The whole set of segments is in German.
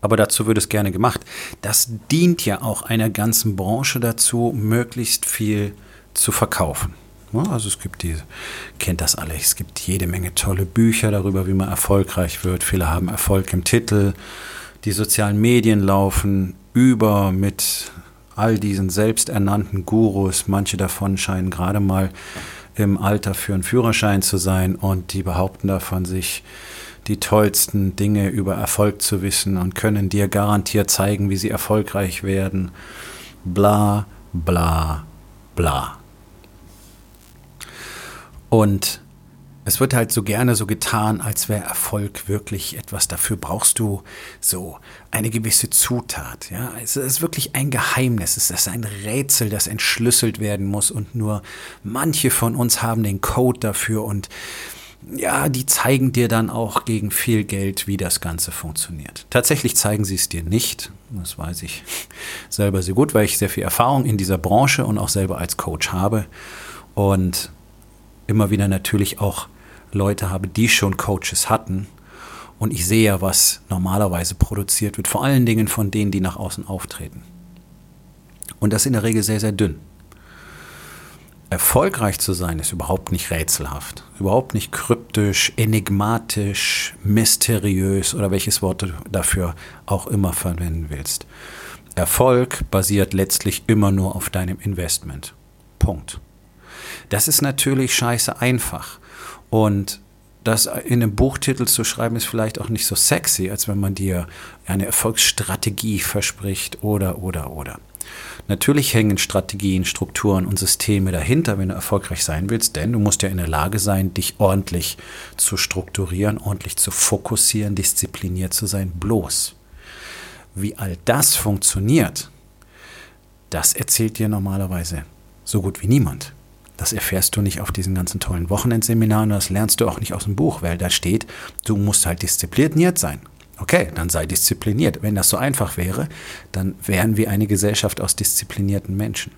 aber dazu wird es gerne gemacht. Das dient ja auch einer ganzen Branche dazu, möglichst viel zu verkaufen. Also es gibt die, kennt das alle, es gibt jede Menge tolle Bücher darüber, wie man erfolgreich wird. Viele haben Erfolg im Titel. Die sozialen Medien laufen über mit all diesen selbsternannten Gurus. Manche davon scheinen gerade mal im Alter für einen Führerschein zu sein und die behaupten davon, sich die tollsten Dinge über Erfolg zu wissen und können dir garantiert zeigen, wie sie erfolgreich werden. Bla, bla, bla. Und es wird halt so gerne so getan, als wäre Erfolg wirklich etwas. Dafür brauchst du so eine gewisse Zutat. Ja, es ist wirklich ein Geheimnis. Es ist ein Rätsel, das entschlüsselt werden muss. Und nur manche von uns haben den Code dafür. Und ja, die zeigen dir dann auch gegen viel Geld, wie das Ganze funktioniert. Tatsächlich zeigen sie es dir nicht. Das weiß ich selber sehr gut, weil ich sehr viel Erfahrung in dieser Branche und auch selber als Coach habe. Und immer wieder natürlich auch Leute habe, die schon Coaches hatten. Und ich sehe ja, was normalerweise produziert wird, vor allen Dingen von denen, die nach außen auftreten. Und das in der Regel sehr, sehr dünn. Erfolgreich zu sein ist überhaupt nicht rätselhaft, überhaupt nicht kryptisch, enigmatisch, mysteriös oder welches Wort du dafür auch immer verwenden willst. Erfolg basiert letztlich immer nur auf deinem Investment. Punkt. Das ist natürlich scheiße einfach. Und das in einem Buchtitel zu schreiben, ist vielleicht auch nicht so sexy, als wenn man dir eine Erfolgsstrategie verspricht oder, oder, oder. Natürlich hängen Strategien, Strukturen und Systeme dahinter, wenn du erfolgreich sein willst, denn du musst ja in der Lage sein, dich ordentlich zu strukturieren, ordentlich zu fokussieren, diszipliniert zu sein. Bloß, wie all das funktioniert, das erzählt dir normalerweise so gut wie niemand. Das erfährst du nicht auf diesen ganzen tollen Wochenendseminaren, das lernst du auch nicht aus dem Buch, weil da steht, du musst halt diszipliniert sein. Okay, dann sei diszipliniert. Wenn das so einfach wäre, dann wären wir eine Gesellschaft aus disziplinierten Menschen.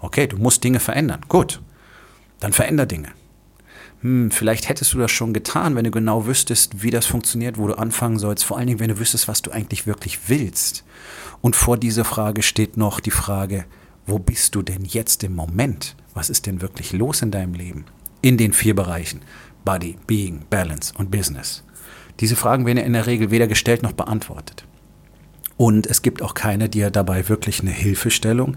Okay, du musst Dinge verändern. Gut, dann veränder Dinge. Hm, vielleicht hättest du das schon getan, wenn du genau wüsstest, wie das funktioniert, wo du anfangen sollst. Vor allen Dingen, wenn du wüsstest, was du eigentlich wirklich willst. Und vor dieser Frage steht noch die Frage, wo bist du denn jetzt im Moment? Was ist denn wirklich los in deinem Leben? In den vier Bereichen. Body, Being, Balance und Business. Diese Fragen werden in der Regel weder gestellt noch beantwortet. Und es gibt auch keine, ja dabei wirklich eine Hilfestellung,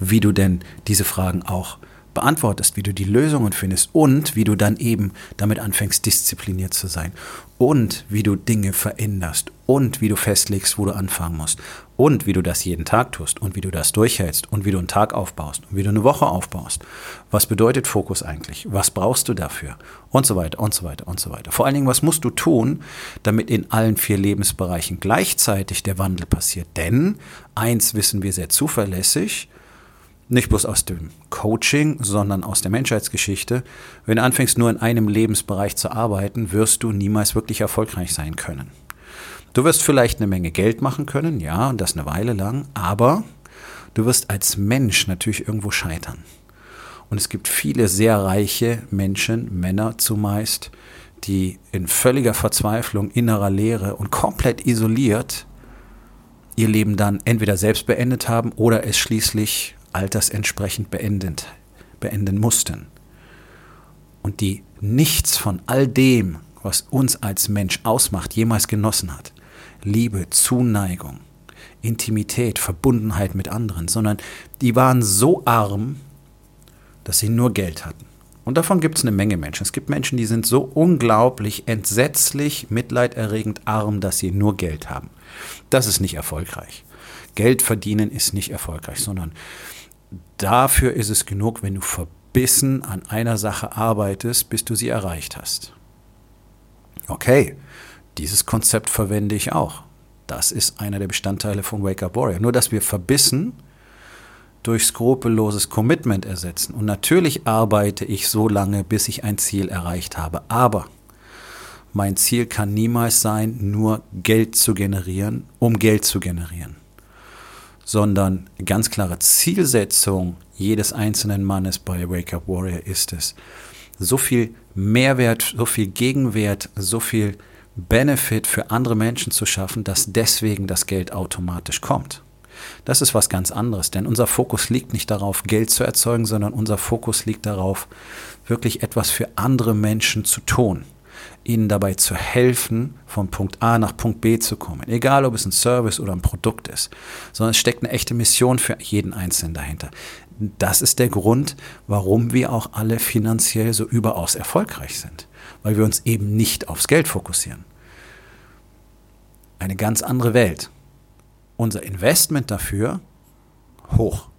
wie du denn diese Fragen auch beantwortest, wie du die Lösungen findest und wie du dann eben damit anfängst, diszipliniert zu sein und wie du Dinge veränderst und wie du festlegst, wo du anfangen musst und wie du das jeden Tag tust und wie du das durchhältst und wie du einen Tag aufbaust und wie du eine Woche aufbaust. Was bedeutet Fokus eigentlich? Was brauchst du dafür? Und so weiter und so weiter und so weiter. Vor allen Dingen, was musst du tun, damit in allen vier Lebensbereichen gleichzeitig der Wandel passiert? Denn eins wissen wir sehr zuverlässig, nicht bloß aus dem Coaching, sondern aus der Menschheitsgeschichte. Wenn du anfängst, nur in einem Lebensbereich zu arbeiten, wirst du niemals wirklich erfolgreich sein können. Du wirst vielleicht eine Menge Geld machen können, ja, und das eine Weile lang, aber du wirst als Mensch natürlich irgendwo scheitern. Und es gibt viele sehr reiche Menschen, Männer zumeist, die in völliger Verzweiflung, innerer Leere und komplett isoliert ihr Leben dann entweder selbst beendet haben oder es schließlich altersentsprechend beendet, beenden mussten. Und die nichts von all dem, was uns als Mensch ausmacht, jemals genossen hat. Liebe, Zuneigung, Intimität, Verbundenheit mit anderen, sondern die waren so arm, dass sie nur Geld hatten. Und davon gibt es eine Menge Menschen. Es gibt Menschen, die sind so unglaublich, entsetzlich, mitleiderregend arm, dass sie nur Geld haben. Das ist nicht erfolgreich. Geld verdienen ist nicht erfolgreich, sondern dafür ist es genug, wenn du verbissen an einer Sache arbeitest, bis du sie erreicht hast. Okay, dieses Konzept verwende ich auch. Das ist einer der Bestandteile von Wake Up Warrior. Nur, dass wir verbissen durch skrupelloses Commitment ersetzen. Und natürlich arbeite ich so lange, bis ich ein Ziel erreicht habe. Aber mein Ziel kann niemals sein, nur Geld zu generieren, um Geld zu generieren. Sondern ganz klare Zielsetzung jedes einzelnen Mannes bei Wake Up Warrior ist es, so viel Mehrwert, so viel Gegenwert, so viel Benefit für andere Menschen zu schaffen, dass deswegen das Geld automatisch kommt. Das ist was ganz anderes, denn unser Fokus liegt nicht darauf, Geld zu erzeugen, sondern unser Fokus liegt darauf, wirklich etwas für andere Menschen zu tun ihnen dabei zu helfen, von Punkt A nach Punkt B zu kommen. Egal, ob es ein Service oder ein Produkt ist, sondern es steckt eine echte Mission für jeden Einzelnen dahinter. Das ist der Grund, warum wir auch alle finanziell so überaus erfolgreich sind, weil wir uns eben nicht aufs Geld fokussieren. Eine ganz andere Welt. Unser Investment dafür hoch.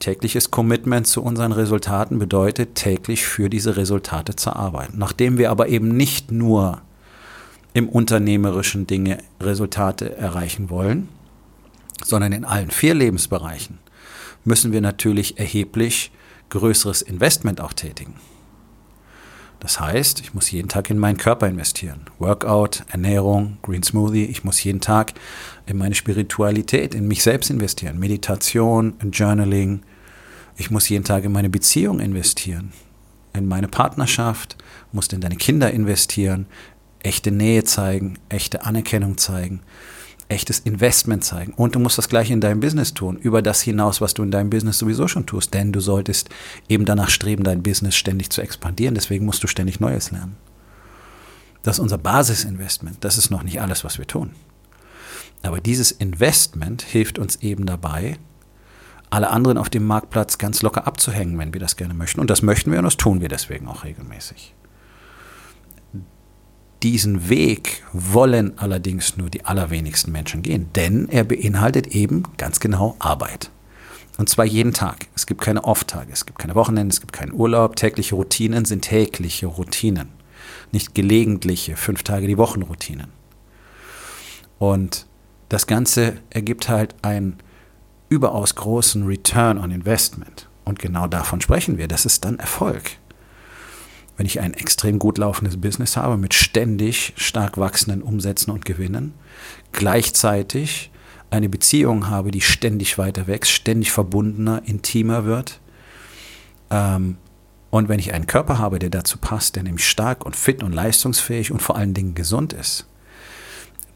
Tägliches Commitment zu unseren Resultaten bedeutet, täglich für diese Resultate zu arbeiten. Nachdem wir aber eben nicht nur im unternehmerischen Dinge Resultate erreichen wollen, sondern in allen vier Lebensbereichen, müssen wir natürlich erheblich größeres Investment auch tätigen. Das heißt, ich muss jeden Tag in meinen Körper investieren. Workout, Ernährung, Green Smoothie. Ich muss jeden Tag in meine Spiritualität, in mich selbst investieren. Meditation, Journaling, ich muss jeden Tag in meine Beziehung investieren, in meine Partnerschaft, musst in deine Kinder investieren, echte Nähe zeigen, echte Anerkennung zeigen, echtes Investment zeigen. Und du musst das gleiche in deinem Business tun, über das hinaus, was du in deinem Business sowieso schon tust. Denn du solltest eben danach streben, dein Business ständig zu expandieren. Deswegen musst du ständig Neues lernen. Das ist unser Basisinvestment. Das ist noch nicht alles, was wir tun. Aber dieses Investment hilft uns eben dabei, alle anderen auf dem Marktplatz ganz locker abzuhängen, wenn wir das gerne möchten. Und das möchten wir und das tun wir deswegen auch regelmäßig. Diesen Weg wollen allerdings nur die allerwenigsten Menschen gehen, denn er beinhaltet eben ganz genau Arbeit. Und zwar jeden Tag. Es gibt keine Off-Tage, es gibt keine Wochenende, es gibt keinen Urlaub. Tägliche Routinen sind tägliche Routinen, nicht gelegentliche, fünf Tage die Wochen Routinen. Und das Ganze ergibt halt ein überaus großen Return on Investment. Und genau davon sprechen wir. Das ist dann Erfolg. Wenn ich ein extrem gut laufendes Business habe mit ständig stark wachsenden Umsätzen und Gewinnen, gleichzeitig eine Beziehung habe, die ständig weiter wächst, ständig verbundener, intimer wird, ähm, und wenn ich einen Körper habe, der dazu passt, der nämlich stark und fit und leistungsfähig und vor allen Dingen gesund ist,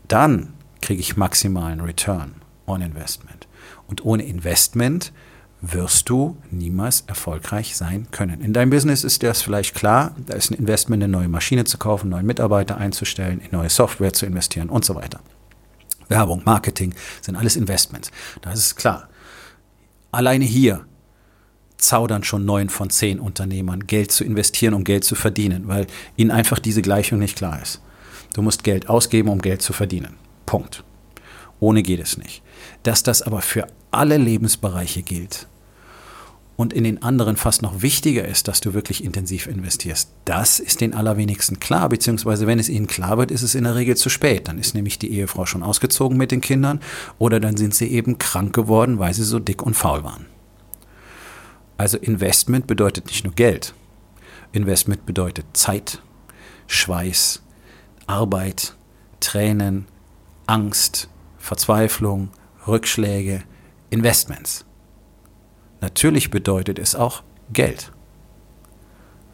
dann kriege ich maximalen Return on Investment. Und ohne Investment wirst du niemals erfolgreich sein können. In deinem Business ist das vielleicht klar, da ist ein Investment, eine neue Maschine zu kaufen, neue Mitarbeiter einzustellen, in neue Software zu investieren und so weiter. Werbung, Marketing sind alles Investments. Das ist klar. Alleine hier zaudern schon neun von zehn Unternehmern, Geld zu investieren, um Geld zu verdienen, weil ihnen einfach diese Gleichung nicht klar ist. Du musst Geld ausgeben, um Geld zu verdienen. Punkt. Ohne geht es nicht. Dass das aber für alle Lebensbereiche gilt und in den anderen fast noch wichtiger ist, dass du wirklich intensiv investierst, das ist den allerwenigsten klar, beziehungsweise wenn es ihnen klar wird, ist es in der Regel zu spät. Dann ist nämlich die Ehefrau schon ausgezogen mit den Kindern oder dann sind sie eben krank geworden, weil sie so dick und faul waren. Also Investment bedeutet nicht nur Geld. Investment bedeutet Zeit, Schweiß, Arbeit, Tränen, Angst, Verzweiflung, Rückschläge, Investments. Natürlich bedeutet es auch Geld.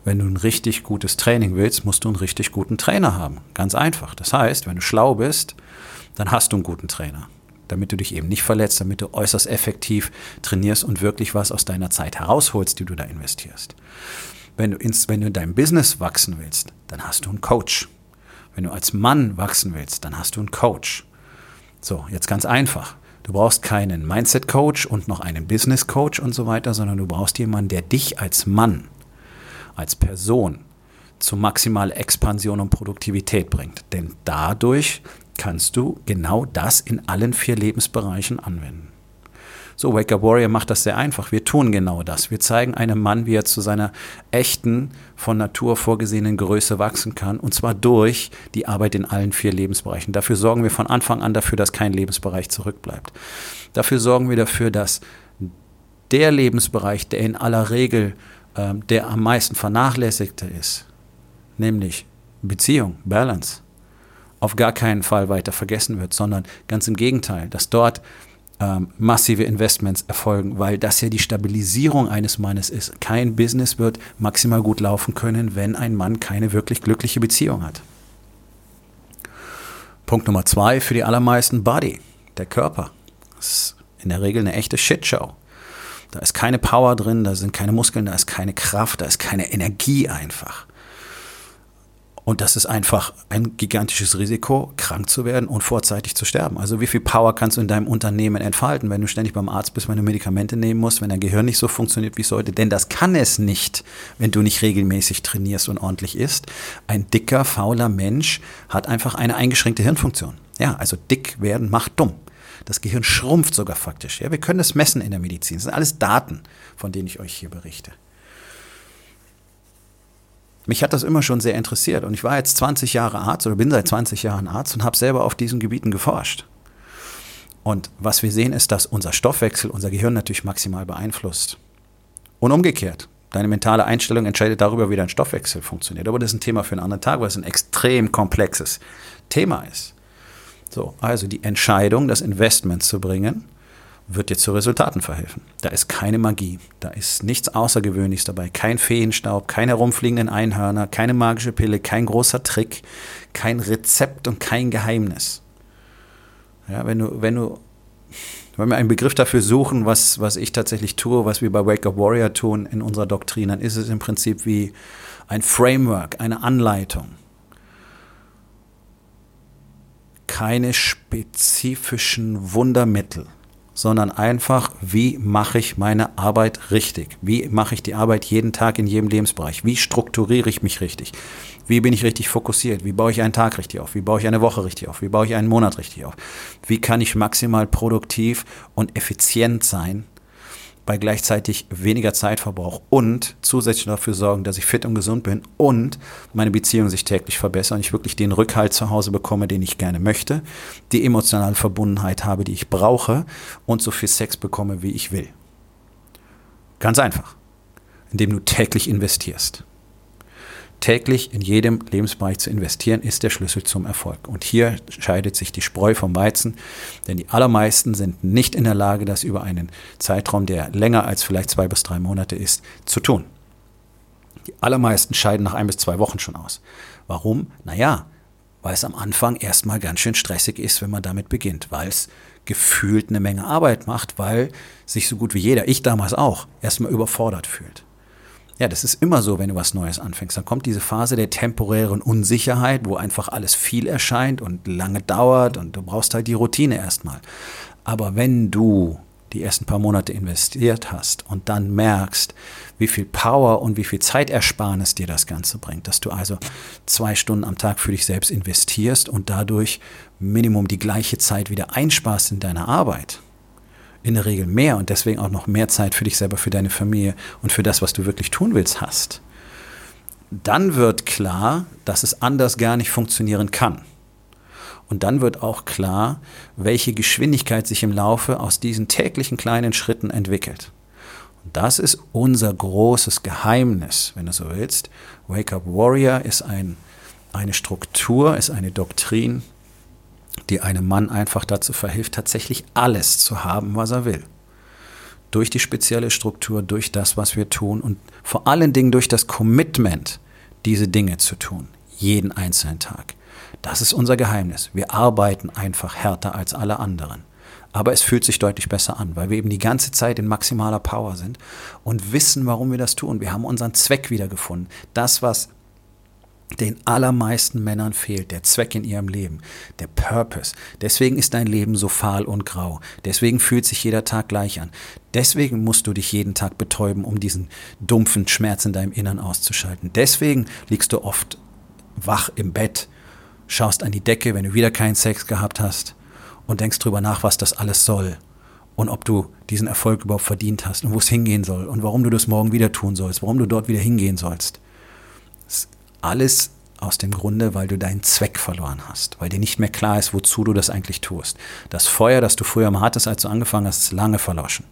Wenn du ein richtig gutes Training willst, musst du einen richtig guten Trainer haben. Ganz einfach. Das heißt, wenn du schlau bist, dann hast du einen guten Trainer. Damit du dich eben nicht verletzt, damit du äußerst effektiv trainierst und wirklich was aus deiner Zeit herausholst, die du da investierst. Wenn du, ins, wenn du in deinem Business wachsen willst, dann hast du einen Coach. Wenn du als Mann wachsen willst, dann hast du einen Coach. So, jetzt ganz einfach. Du brauchst keinen Mindset-Coach und noch einen Business-Coach und so weiter, sondern du brauchst jemanden, der dich als Mann, als Person zu maximaler Expansion und Produktivität bringt. Denn dadurch kannst du genau das in allen vier Lebensbereichen anwenden. So, Wake Up Warrior macht das sehr einfach. Wir tun genau das. Wir zeigen einem Mann, wie er zu seiner echten, von Natur vorgesehenen Größe wachsen kann. Und zwar durch die Arbeit in allen vier Lebensbereichen. Dafür sorgen wir von Anfang an dafür, dass kein Lebensbereich zurückbleibt. Dafür sorgen wir dafür, dass der Lebensbereich, der in aller Regel äh, der am meisten vernachlässigte ist, nämlich Beziehung, Balance, auf gar keinen Fall weiter vergessen wird, sondern ganz im Gegenteil, dass dort ähm, massive Investments erfolgen, weil das ja die Stabilisierung eines Mannes ist. Kein Business wird maximal gut laufen können, wenn ein Mann keine wirklich glückliche Beziehung hat. Punkt Nummer zwei für die allermeisten Body, der Körper. Das ist in der Regel eine echte Shitshow. Da ist keine Power drin, da sind keine Muskeln, da ist keine Kraft, da ist keine Energie einfach. Und das ist einfach ein gigantisches Risiko, krank zu werden und vorzeitig zu sterben. Also wie viel Power kannst du in deinem Unternehmen entfalten, wenn du ständig beim Arzt bist, wenn du Medikamente nehmen musst, wenn dein Gehirn nicht so funktioniert, wie es sollte? Denn das kann es nicht, wenn du nicht regelmäßig trainierst und ordentlich isst. Ein dicker, fauler Mensch hat einfach eine eingeschränkte Hirnfunktion. Ja, also dick werden macht dumm. Das Gehirn schrumpft sogar faktisch. Ja, wir können das messen in der Medizin. Das sind alles Daten, von denen ich euch hier berichte. Mich hat das immer schon sehr interessiert und ich war jetzt 20 Jahre Arzt oder bin seit 20 Jahren Arzt und habe selber auf diesen Gebieten geforscht. Und was wir sehen, ist, dass unser Stoffwechsel unser Gehirn natürlich maximal beeinflusst. Und umgekehrt. Deine mentale Einstellung entscheidet darüber, wie dein Stoffwechsel funktioniert. Aber das ist ein Thema für einen anderen Tag, weil es ein extrem komplexes Thema ist. So, also die Entscheidung, das Investment zu bringen, wird dir zu Resultaten verhelfen. Da ist keine Magie, da ist nichts Außergewöhnliches dabei, kein Feenstaub, keine herumfliegenden Einhörner, keine magische Pille, kein großer Trick, kein Rezept und kein Geheimnis. Ja, wenn du, wenn du, wenn wir einen Begriff dafür suchen, was, was ich tatsächlich tue, was wir bei Wake Up Warrior tun in unserer Doktrin, dann ist es im Prinzip wie ein Framework, eine Anleitung. Keine spezifischen Wundermittel sondern einfach, wie mache ich meine Arbeit richtig? Wie mache ich die Arbeit jeden Tag in jedem Lebensbereich? Wie strukturiere ich mich richtig? Wie bin ich richtig fokussiert? Wie baue ich einen Tag richtig auf? Wie baue ich eine Woche richtig auf? Wie baue ich einen Monat richtig auf? Wie kann ich maximal produktiv und effizient sein bei gleichzeitig weniger Zeitverbrauch und zusätzlich dafür sorgen, dass ich fit und gesund bin und meine Beziehung sich täglich verbessert und ich wirklich den Rückhalt zu Hause bekomme, den ich gerne möchte, die emotionale Verbundenheit habe, die ich brauche und so viel Sex bekomme, wie ich will. Ganz einfach, indem du täglich investierst täglich in jedem Lebensbereich zu investieren, ist der Schlüssel zum Erfolg. Und hier scheidet sich die Spreu vom Weizen, denn die allermeisten sind nicht in der Lage, das über einen Zeitraum, der länger als vielleicht zwei bis drei Monate ist, zu tun. Die allermeisten scheiden nach ein bis zwei Wochen schon aus. Warum? Naja, weil es am Anfang erstmal ganz schön stressig ist, wenn man damit beginnt, weil es gefühlt eine Menge Arbeit macht, weil sich so gut wie jeder, ich damals auch, erstmal überfordert fühlt. Ja, das ist immer so, wenn du was Neues anfängst. Dann kommt diese Phase der temporären Unsicherheit, wo einfach alles viel erscheint und lange dauert und du brauchst halt die Routine erstmal. Aber wenn du die ersten paar Monate investiert hast und dann merkst, wie viel Power und wie viel Zeitersparnis dir das Ganze bringt, dass du also zwei Stunden am Tag für dich selbst investierst und dadurch Minimum die gleiche Zeit wieder einsparst in deiner Arbeit, in der Regel mehr und deswegen auch noch mehr Zeit für dich selber, für deine Familie und für das, was du wirklich tun willst, hast, dann wird klar, dass es anders gar nicht funktionieren kann. Und dann wird auch klar, welche Geschwindigkeit sich im Laufe aus diesen täglichen kleinen Schritten entwickelt. Und das ist unser großes Geheimnis, wenn du so willst. Wake Up Warrior ist ein, eine Struktur, ist eine Doktrin, die einem Mann einfach dazu verhilft, tatsächlich alles zu haben, was er will. Durch die spezielle Struktur, durch das, was wir tun und vor allen Dingen durch das Commitment, diese Dinge zu tun, jeden einzelnen Tag. Das ist unser Geheimnis. Wir arbeiten einfach härter als alle anderen. Aber es fühlt sich deutlich besser an, weil wir eben die ganze Zeit in maximaler Power sind und wissen, warum wir das tun. Wir haben unseren Zweck wiedergefunden. Das, was den allermeisten Männern fehlt, der Zweck in ihrem Leben, der Purpose. Deswegen ist dein Leben so fahl und grau. Deswegen fühlt sich jeder Tag gleich an. Deswegen musst du dich jeden Tag betäuben, um diesen dumpfen Schmerz in deinem Innern auszuschalten. Deswegen liegst du oft wach im Bett, schaust an die Decke, wenn du wieder keinen Sex gehabt hast und denkst drüber nach, was das alles soll und ob du diesen Erfolg überhaupt verdient hast und wo es hingehen soll und warum du das morgen wieder tun sollst, warum du dort wieder hingehen sollst. Alles aus dem Grunde, weil du deinen Zweck verloren hast, weil dir nicht mehr klar ist, wozu du das eigentlich tust. Das Feuer, das du früher mal hattest, als du angefangen hast, ist lange verloschen.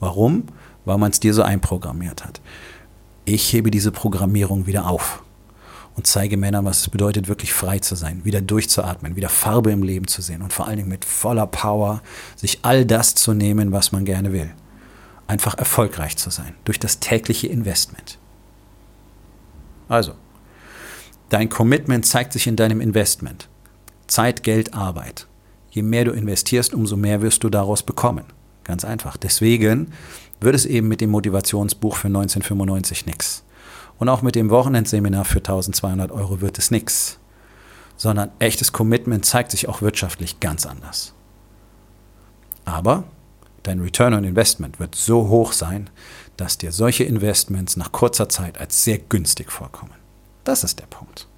Warum? Weil man es dir so einprogrammiert hat. Ich hebe diese Programmierung wieder auf und zeige Männern, was es bedeutet, wirklich frei zu sein, wieder durchzuatmen, wieder Farbe im Leben zu sehen und vor allen Dingen mit voller Power sich all das zu nehmen, was man gerne will. Einfach erfolgreich zu sein durch das tägliche Investment. Also, dein Commitment zeigt sich in deinem Investment. Zeit, Geld, Arbeit. Je mehr du investierst, umso mehr wirst du daraus bekommen. Ganz einfach. Deswegen wird es eben mit dem Motivationsbuch für 1995 nichts. Und auch mit dem Wochenendseminar für 1200 Euro wird es nichts. Sondern echtes Commitment zeigt sich auch wirtschaftlich ganz anders. Aber dein Return on Investment wird so hoch sein, dass dir solche Investments nach kurzer Zeit als sehr günstig vorkommen. Das ist der Punkt.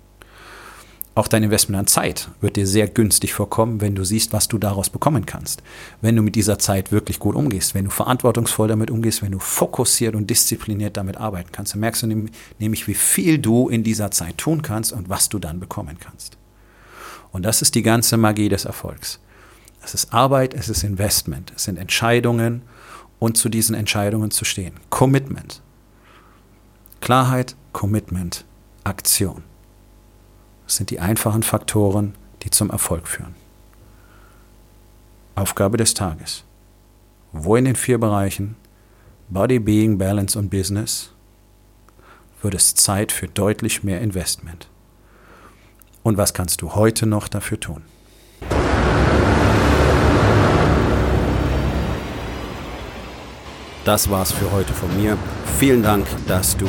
Auch dein Investment an Zeit wird dir sehr günstig vorkommen, wenn du siehst, was du daraus bekommen kannst. Wenn du mit dieser Zeit wirklich gut umgehst, wenn du verantwortungsvoll damit umgehst, wenn du fokussiert und diszipliniert damit arbeiten kannst, dann merkst du nämlich, wie viel du in dieser Zeit tun kannst und was du dann bekommen kannst. Und das ist die ganze Magie des Erfolgs. Es ist Arbeit, es ist Investment, es sind Entscheidungen und zu diesen Entscheidungen zu stehen. Commitment. Klarheit, Commitment, Aktion. Das sind die einfachen Faktoren, die zum Erfolg führen. Aufgabe des Tages. Wo in den vier Bereichen Body, Being, Balance und Business wird es Zeit für deutlich mehr Investment? Und was kannst du heute noch dafür tun? Das war's für heute von mir. Vielen Dank, dass du